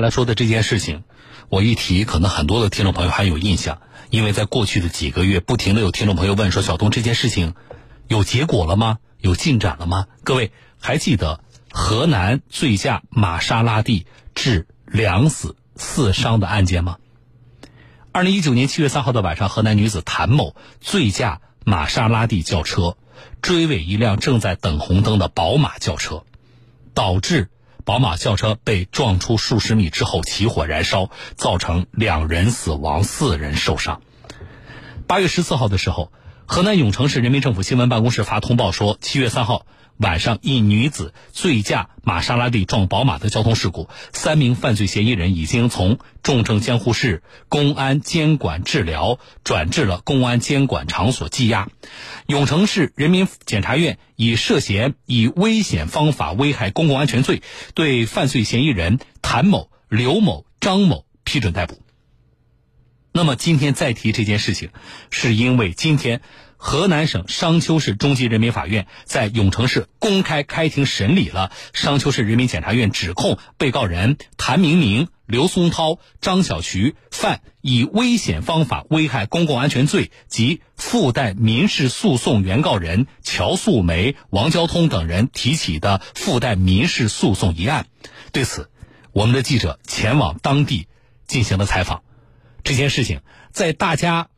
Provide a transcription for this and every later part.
来说的这件事情，我一提，可能很多的听众朋友还有印象，因为在过去的几个月，不停的有听众朋友问说：“小东，这件事情有结果了吗？有进展了吗？”各位还记得河南醉驾玛莎拉蒂致两死四伤的案件吗？二零一九年七月三号的晚上，河南女子谭某醉驾玛莎拉蒂轿车，追尾一辆正在等红灯的宝马轿车，导致。宝马轿车被撞出数十米之后起火燃烧，造成两人死亡、四人受伤。八月十四号的时候，河南永城市人民政府新闻办公室发通报说，七月三号晚上一女子醉驾玛莎拉蒂撞宝马的交通事故，三名犯罪嫌疑人已经从重症监护室、公安监管治疗转至了公安监管场所羁押。永城市人民检察院以涉嫌以危险方法危害公共安全罪，对犯罪嫌疑人谭某、刘某、张某批准逮捕。那么今天再提这件事情，是因为今天河南省商丘市中级人民法院在永城市公开开庭审理了商丘市人民检察院指控被告人谭明明。刘松涛、张小渠犯以危险方法危害公共安全罪及附带民事诉讼原告人乔素梅、王交通等人提起的附带民事诉讼一案。对此，我们的记者前往当地进行了采访。这件事情在大家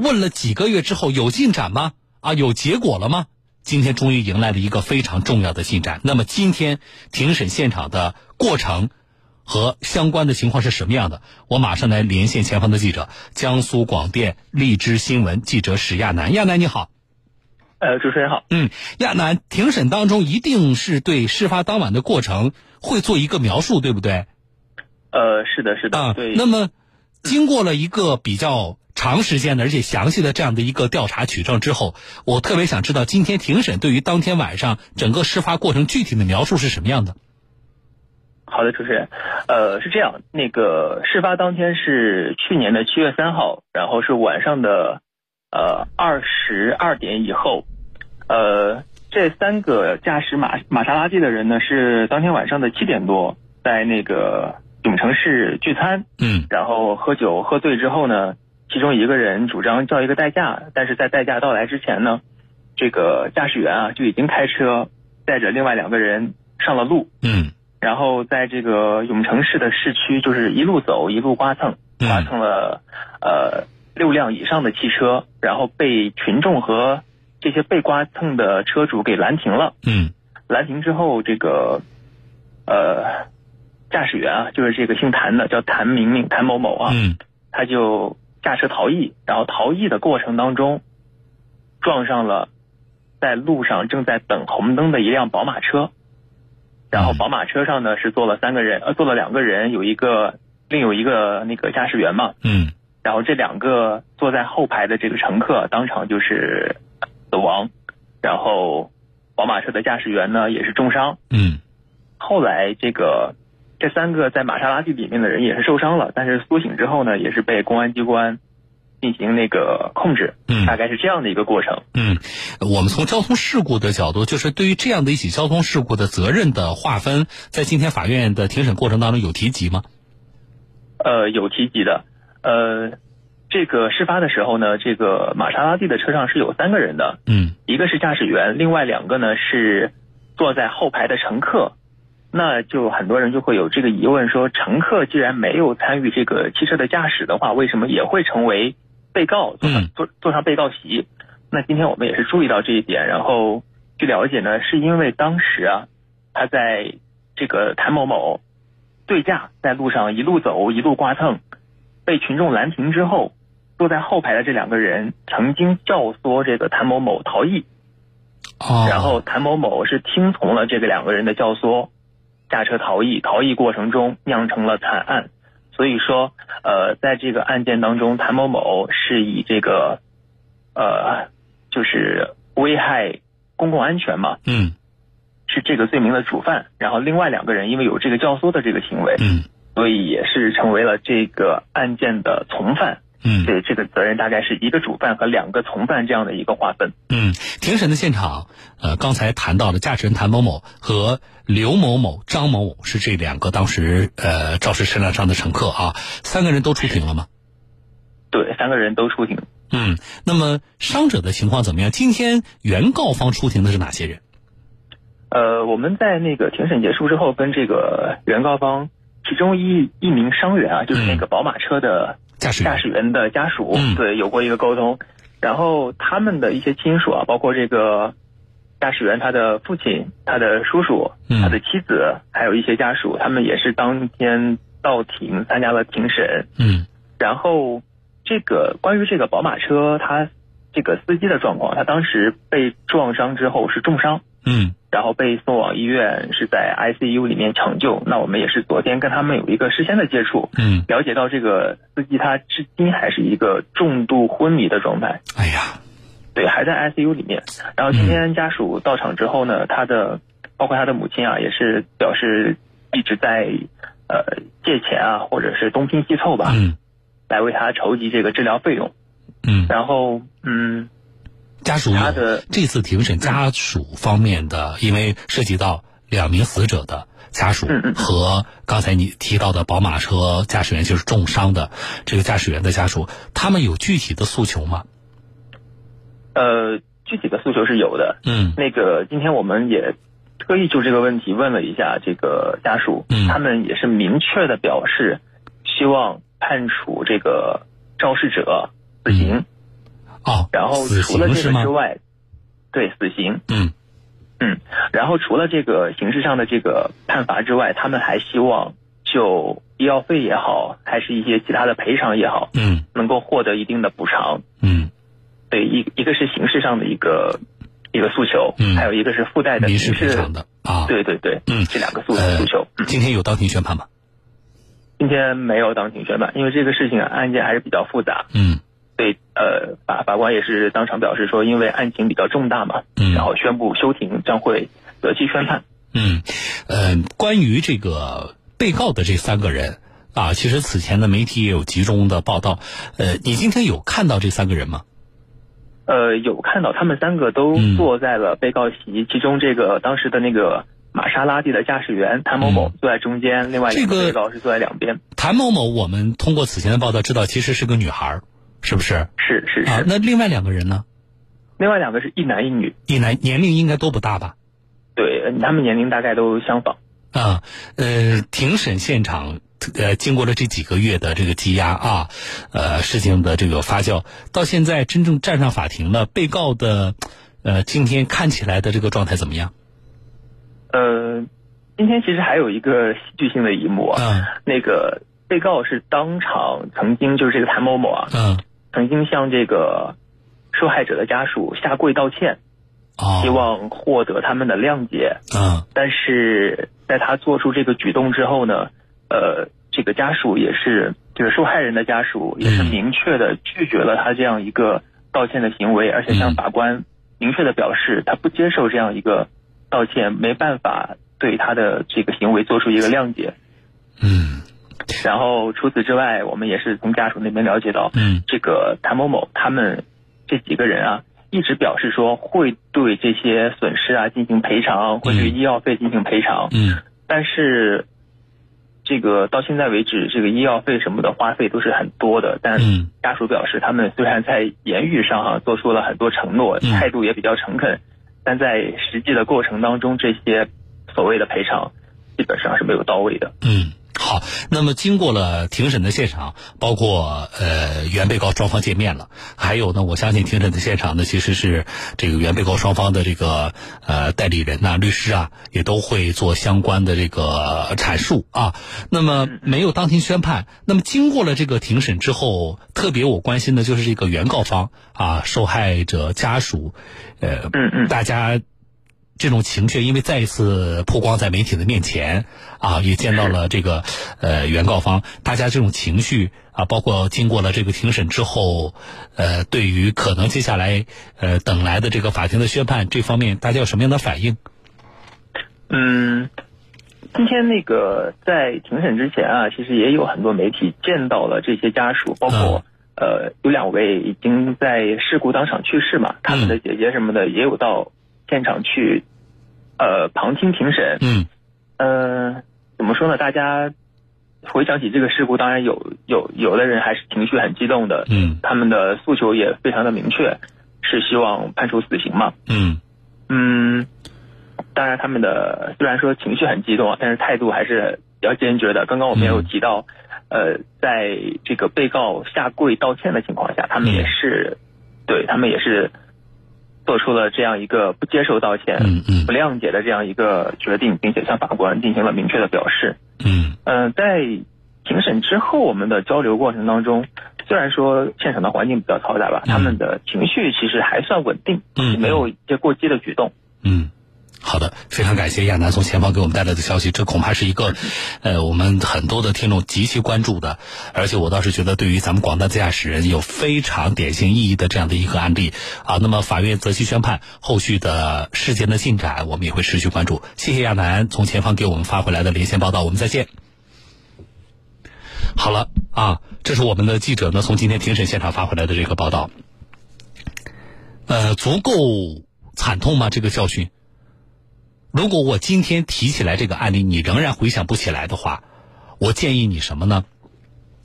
问了几个月之后有进展吗？啊，有结果了吗？今天终于迎来了一个非常重要的进展。那么今天庭审现场的过程。和相关的情况是什么样的？我马上来连线前方的记者，江苏广电荔枝新闻记者史亚楠。亚楠你好，呃，主持人好。嗯，亚楠，庭审当中一定是对事发当晚的过程会做一个描述，对不对？呃，是的，是的。啊，对。那么，经过了一个比较长时间的而且详细的这样的一个调查取证之后，我特别想知道今天庭审对于当天晚上整个事发过程具体的描述是什么样的。好的，主持人，呃，是这样，那个事发当天是去年的七月三号，然后是晚上的呃二十二点以后，呃，这三个驾驶玛玛莎拉蒂的人呢是当天晚上的七点多在那个永城市聚餐，嗯，然后喝酒喝醉之后呢，其中一个人主张叫一个代驾，但是在代驾到来之前呢，这个驾驶员啊就已经开车带着另外两个人上了路，嗯。然后在这个永城市的市区，就是一路走一路刮蹭，刮蹭了呃六辆以上的汽车，然后被群众和这些被刮蹭的车主给拦停了。嗯，拦停之后，这个呃驾驶员啊，就是这个姓谭的，叫谭明明、谭某某啊，嗯，他就驾车逃逸，然后逃逸的过程当中撞上了在路上正在等红灯的一辆宝马车。然后宝马车上呢是坐了三个人，呃，坐了两个人，有一个另有一个那个驾驶员嘛。嗯。然后这两个坐在后排的这个乘客当场就是死亡，然后宝马车的驾驶员呢也是重伤。嗯。后来这个这三个在玛莎拉蒂里面的人也是受伤了，但是苏醒之后呢也是被公安机关。进行那个控制，嗯，大概是这样的一个过程。嗯，我们从交通事故的角度，就是对于这样的一起交通事故的责任的划分，在今天法院的庭审过程当中有提及吗？呃，有提及的。呃，这个事发的时候呢，这个玛莎拉蒂的车上是有三个人的，嗯，一个是驾驶员，另外两个呢是坐在后排的乘客。那就很多人就会有这个疑问，说乘客既然没有参与这个汽车的驾驶的话，为什么也会成为？被告坐上坐坐上被告席，那今天我们也是注意到这一点，然后据了解呢，是因为当时啊，他在这个谭某某对驾在路上一路走一路刮蹭，被群众拦停之后，坐在后排的这两个人曾经教唆这个谭某某逃逸，然后谭某某是听从了这个两个人的教唆，驾车逃逸，逃逸过程中酿成了惨案。所以说，呃，在这个案件当中，谭某某是以这个，呃，就是危害公共安全嘛，嗯，是这个罪名的主犯。然后另外两个人因为有这个教唆的这个行为，嗯，所以也是成为了这个案件的从犯。嗯，对这个责任大概是一个主犯和两个从犯这样的一个划分。嗯，庭审的现场，呃，刚才谈到的驾驶人谭某某和刘某某、张某某是这两个当时呃肇事车辆上的乘客啊，三个人都出庭了吗？对，三个人都出庭。嗯，那么伤者的情况怎么样？今天原告方出庭的是哪些人？呃，我们在那个庭审结束之后，跟这个原告方其中一一名伤员啊，就是那个宝马车的驾驶驾驶员的家属，嗯对，有过一个沟通。然后他们的一些亲属啊，包括这个驾驶员他的父亲、他的叔叔、嗯他的妻子，还有一些家属，他们也是当天到庭参加了庭审。嗯然后这个关于这个宝马车，他这个司机的状况，他当时被撞伤之后是重伤。嗯然后被送往医院，是在 ICU 里面抢救。那我们也是昨天跟他们有一个事先的接触，嗯，了解到这个司机他至今还是一个重度昏迷的状态，哎呀，对，还在 ICU 里面。然后今天家属到场之后呢，他的包括他的母亲啊，也是表示一直在呃借钱啊，或者是东拼西凑吧，嗯来为他筹集这个治疗费用。嗯，然后嗯，家属有他的这次庭审家属方面的，因为涉及到两名死者的家属和刚才你提到的宝马车驾驶员就是重伤的这个驾驶员的家属，他们有具体的诉求吗？呃具体的诉求是有的，嗯。那个今天我们也特意就这个问题问了一下这个家属，嗯。他们也是明确的表示希望判处这个肇事者死刑，哦，然后除了这个之？外，对死刑，嗯嗯，然后除了这个形式上的这个判罚之外，他们还希望就医药费也好，还是一些其他的赔偿也好，嗯能够获得一定的补偿。嗯，对，一一个是形式上的一个一个诉求，嗯还有一个是附带的民事赔偿的啊。对对对，嗯这两个诉呃诉求。嗯，今天有当庭宣判吗？今天没有当庭宣判，因为这个事情啊案件还是比较复杂。嗯对，呃，法法官也是当场表示说，因为案情比较重大嘛，嗯然后宣布休庭，将会择期宣判。嗯，呃，关于这个被告的这三个人啊，其实此前的媒体也有集中的报道。呃，你今天有看到这三个人吗？呃，有看到他们三个都嗯坐在了被告席，其中这个当时的那个玛莎拉蒂的驾驶员谭某某嗯坐在中间，另外一个个被告是坐在两边。谭某某，我们通过此前的报道知道，其实是个女孩儿，是不是？是是是，啊，那另外两个人呢？另外两个是一男一女，一男年龄应该都不大吧？对他们年龄大概都相仿。啊，呃，庭审现场，呃，经过了这几个月的这个积压啊，呃，事情的这个发酵，到现在真正站上法庭了，被告的，呃，今天看起来的这个状态怎么样？呃，今天其实还有一个戏剧性的一幕啊，嗯那个被告是当场曾经就是这个谭某某啊，嗯，曾经向这个受害者的家属下跪道歉，哦，希望获得他们的谅解。嗯但是在他做出这个举动之后呢，呃，这个家属也是，就是受害人的家属也是嗯明确的拒绝了他这样一个道歉的行为，而且向嗯法官明确的表示他不接受这样一个道歉，没办法对他的这个行为做出一个谅解。嗯然后除此之外，我们也是从家属那边了解到，嗯这个谭某某他们这几个人啊，一直表示说会对这些损失啊进行赔偿，会对嗯医药费进行赔偿。嗯但是这个到现在为止，这个医药费什么的花费都是很多的。但嗯家属表示，他们虽然在言语上哈、做出了很多承诺，嗯态度也比较诚恳，但在实际的过程当中，这些所谓的赔偿基本上是没有到位的。嗯。好，那么经过了庭审的现场，包括呃原被告双方见面了，还有呢，我相信庭审的现场呢，其实是这个原被告双方的这个呃代理人呐、律师啊，也都会做相关的这个阐述啊。那么没有当庭宣判，那么经过了这个庭审之后，特别我关心的就是这个原告方啊，受害者家属，呃，嗯嗯大家这种情绪，因为再一次曝光在媒体的面前啊，也见到了这个呃原告方，大家这种情绪啊，包括经过了这个庭审之后，呃，对于可能接下来呃等来的这个法庭的宣判这方面，大家有什么样的反应？嗯，今天那个在庭审之前啊，其实也有很多媒体见到了这些家属，包括、呃，有两位已经在事故当场去世嘛，他们的姐姐什么的也有到现场去，呃，旁听庭审。嗯，呃，怎么说呢？大家回想起这个事故，当然有有有的人还是情绪很激动的。嗯，他们的诉求也非常的明确，是希望判处死刑嘛。嗯嗯，当然他们的虽然说情绪很激动，但是态度还是比较坚决的。刚刚我们也有提到。呃，在这个被告下跪道歉的情况下，他们也是，对他们也是做出了这样一个不接受道歉、嗯嗯不谅解的这样一个决定，并且向法官进行了明确的表示。嗯嗯，在庭审之后，我们的交流过程当中，虽然说现场的环境比较嘈杂吧，他们的情绪其实还算稳定，嗯没有一些过激的举动。嗯。好的，非常感谢亚楠从前方给我们带来的消息，这恐怕是一个，呃，我们很多的听众极其关注的，而且我倒是觉得对于咱们广大驾驶人有非常典型意义的这样的一个案例啊。那么法院择期宣判，后续的事件的进展，我们也会持续关注。谢谢亚楠从前方给我们发回来的连线报道，我们再见。好了啊，这是我们的记者呢从今天庭审现场发回来的这个报道，呃，足够惨痛吗？这个教训？如果我今天提起来这个案例，你仍然回想不起来的话，我建议你什么呢？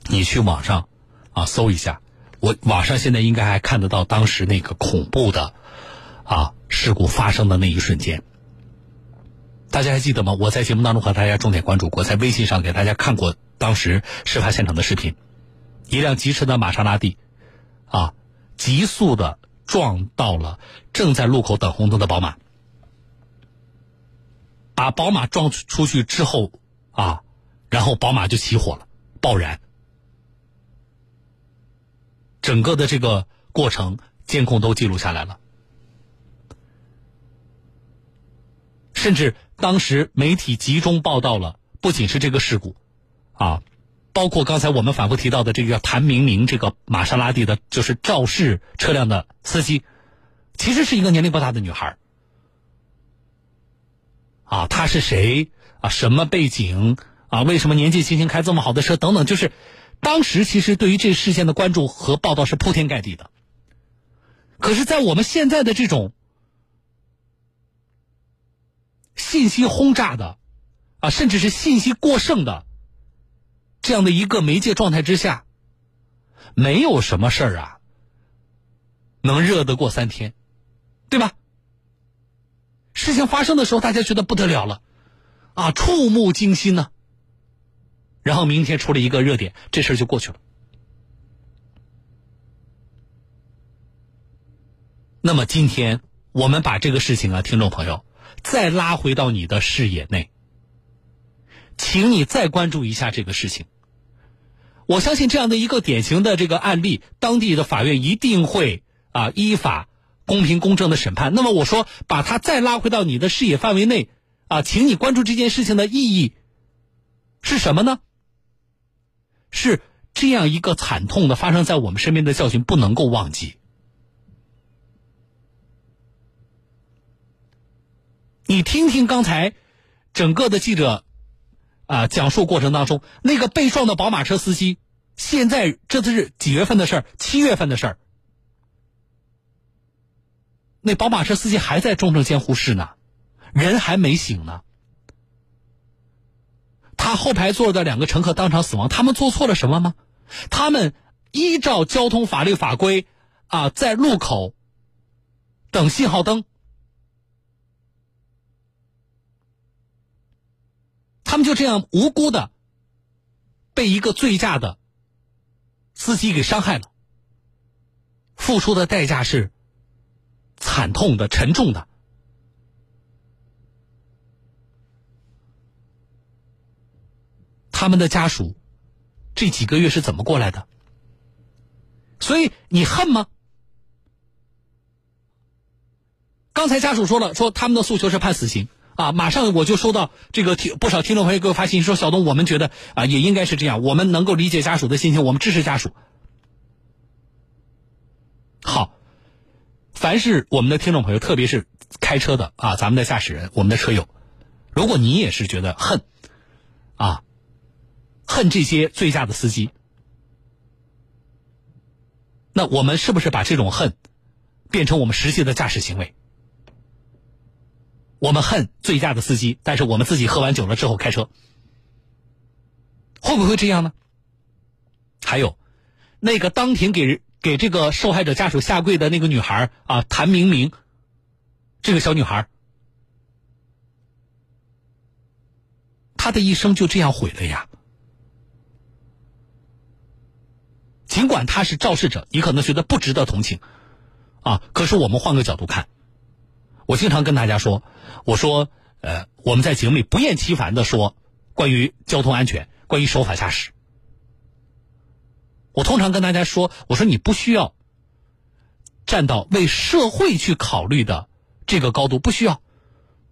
你去网上啊搜一下，我网上现在应该还看得到当时那个恐怖的啊事故发生的那一瞬间。大家还记得吗？我在节目当中和大家重点关注过，在微信上给大家看过当时事发现场的视频，一辆疾驰的玛莎拉蒂啊，急速的撞到了正在路口等红灯的宝马。把宝马撞出去之后，啊，然后宝马就起火了，爆燃。整个的这个过程监控都记录下来了，甚至当时媒体集中报道了，不仅是这个事故，啊，包括刚才我们反复提到的这个谭明明这个玛莎拉蒂的，就是肇事车辆的司机，其实是一个年龄不大的女孩。啊，他是谁啊？什么背景啊？为什么年纪轻轻开这么好的车？等等，就是当时其实对于这事件的关注和报道是铺天盖地的。可是，在我们现在的这种信息轰炸的啊，甚至是信息过剩的这样的一个媒介状态之下，没有什么事儿啊能热得过三天，对吧？事情发生的时候，大家觉得不得了了，啊，触目惊心呢。然后明天出了一个热点，这事儿就过去了。那么今天我们把这个事情啊，听众朋友再拉回到你的视野内，请你再关注一下这个事情。我相信这样的一个典型的这个案例，当地的法院一定会啊依法。公平公正的审判。那么我说，把它再拉回到你的视野范围内，啊，请你关注这件事情的意义是什么呢？是这样一个惨痛的发生在我们身边的教训，不能够忘记。你听听刚才整个的记者啊讲述过程当中，那个被撞的宝马车司机，现在这次是几月份的事儿？七月份的事儿。那宝马车司机还在重症监护室呢，人还没醒呢。他后排坐的两个乘客当场死亡，他们做错了什么吗？他们依照交通法律法规啊，在路口等信号灯，他们就这样无辜的被一个醉驾的司机给伤害了，付出的代价是。惨痛的、沉重的，他们的家属这几个月是怎么过来的？所以你恨吗？刚才家属说了，说他们的诉求是判死刑啊！马上我就收到这个听不少听众朋友给我发信息说：“小东，我们觉得啊，也应该是这样，我们能够理解家属的心情，我们支持家属。”好。凡是我们的听众朋友，特别是开车的啊，咱们的驾驶人，我们的车友，如果你也是觉得恨，啊，恨这些醉驾的司机，那我们是不是把这种恨变成我们实际的驾驶行为？我们恨醉驾的司机，但是我们自己喝完酒了之后开车，会不会这样呢？还有，那个当庭给人给这个受害者家属下跪的那个女孩啊，谭明明，这个小女孩，她的一生就这样毁了呀。尽管她是肇事者，你可能觉得不值得同情，啊，可是我们换个角度看，我经常跟大家说，我说，呃，我们在节目里不厌其烦的说关于交通安全，关于守法驾驶。我通常跟大家说，我说你不需要站到为社会去考虑的这个高度，不需要，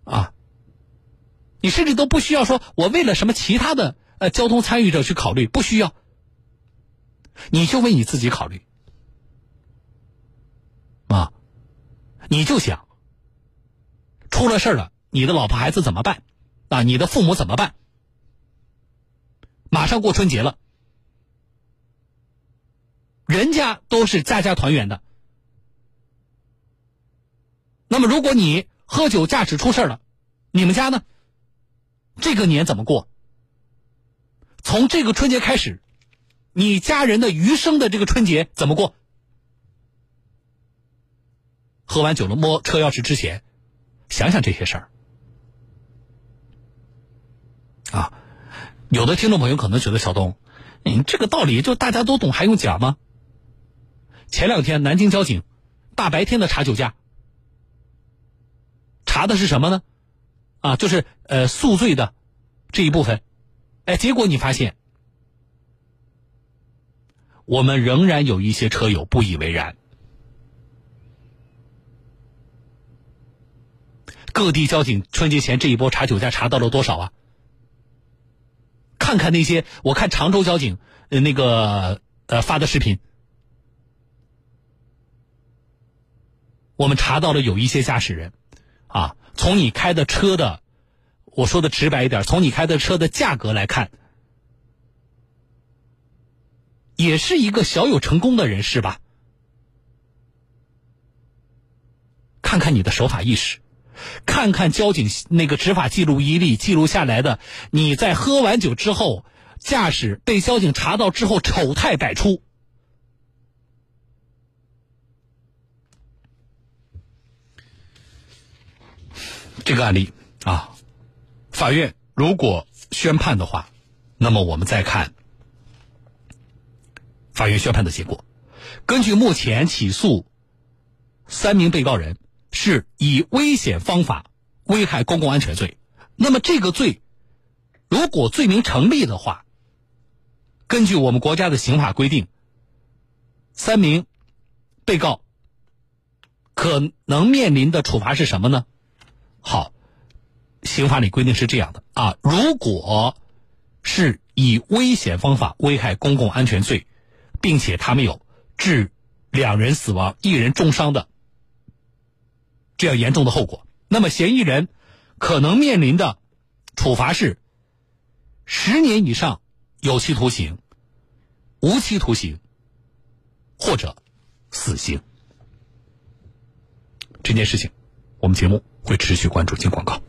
啊，你甚至都不需要说，我为了什么其他的呃交通参与者去考虑，不需要，你就为你自己考虑，啊，你就想出了事了，你的老婆孩子怎么办？啊，你的父母怎么办？马上过春节了。人家都是家家团圆的，那么如果你喝酒驾驶出事了，你们家呢？这个年怎么过？从这个春节开始，你家人的余生的这个春节怎么过？喝完酒了摸车钥匙之前，想想这些事儿。啊，有的听众朋友可能觉得小东，你这个道理就大家都懂，还用讲吗？前两天，南京交警大白天的查酒驾，查的是什么呢？啊，就是呃宿醉的这一部分。哎，结果你发现，我们仍然有一些车友不以为然。各地交警春节前这一波查酒驾查到了多少啊？看看那些，我看常州交警呃那个呃发的视频。我们查到了有一些驾驶人，啊，从你开的车的，我说的直白一点，从你开的车的价格来看，也是一个小有成功的人士吧？看看你的守法意识，看看交警那个执法记录仪里记录下来的，你在喝完酒之后驾驶被交警查到之后丑态百出。这个案例啊，法院如果宣判的话，那么我们再看法院宣判的结果。根据目前起诉三名被告人是以危险方法危害公共安全罪，那么这个罪如果罪名成立的话，根据我们国家的刑法规定，三名被告可能面临的处罚是什么呢？好，刑法里规定是这样的啊，如果是以危险方法危害公共安全罪，并且他们有致两人死亡、一人重伤的这样严重的后果，那么嫌疑人可能面临的处罚是十年以上有期徒刑、无期徒刑或者死刑。这件事情，我们节目。会持续关注进广告。